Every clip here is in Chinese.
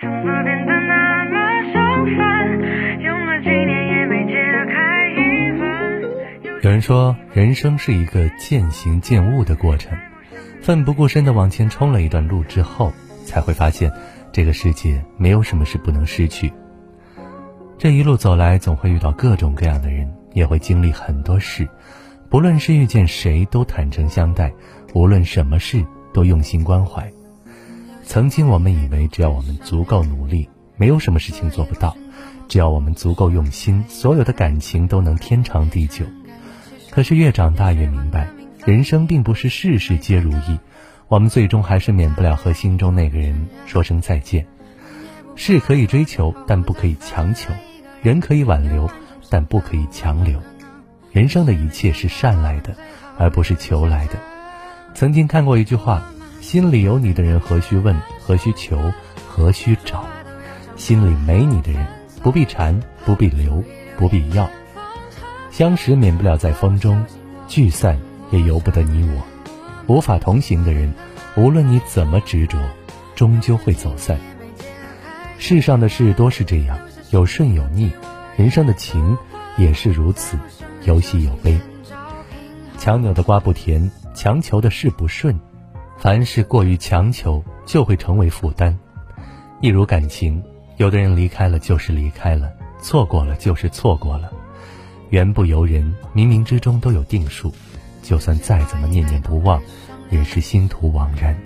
怎么变得那么相反？用了几年也没解开。有人说，人生是一个渐行渐悟的过程，奋不顾身的往前冲了一段路之后，才会发现，这个世界没有什么是不能失去。这一路走来，总会遇到各种各样的人，也会经历很多事。不论是遇见谁，都坦诚相待；无论什么事，都用心关怀。曾经我们以为，只要我们足够努力，没有什么事情做不到；只要我们足够用心，所有的感情都能天长地久。可是越长大越明白，人生并不是事事皆如意，我们最终还是免不了和心中那个人说声再见。事可以追求，但不可以强求；人可以挽留，但不可以强留。人生的一切是善来的，而不是求来的。曾经看过一句话：心里有你的人，何须问，何须求，何须找？心里没你的人，不必缠，不必留，不必要。相识免不了在风中，聚散也由不得你我。无法同行的人，无论你怎么执着，终究会走散。世上的事多是这样，有顺有逆，人生的情也是如此。有喜有悲，强扭的瓜不甜，强求的事不顺。凡事过于强求，就会成为负担。一如感情，有的人离开了就是离开了，错过了就是错过了。缘不由人，冥冥之中都有定数。就算再怎么念念不忘，也是心徒枉然。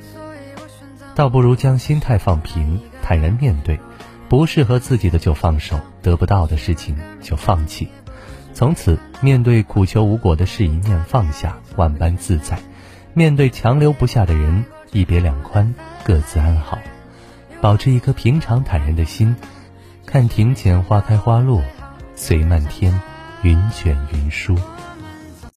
倒不如将心态放平，坦然面对。不适合自己的就放手，得不到的事情就放弃。从此，面对苦求无果的事，一念放下，万般自在；面对强留不下的人，一别两宽，各自安好。保持一颗平常坦然的心，看庭前花开花落，随漫天云卷云舒。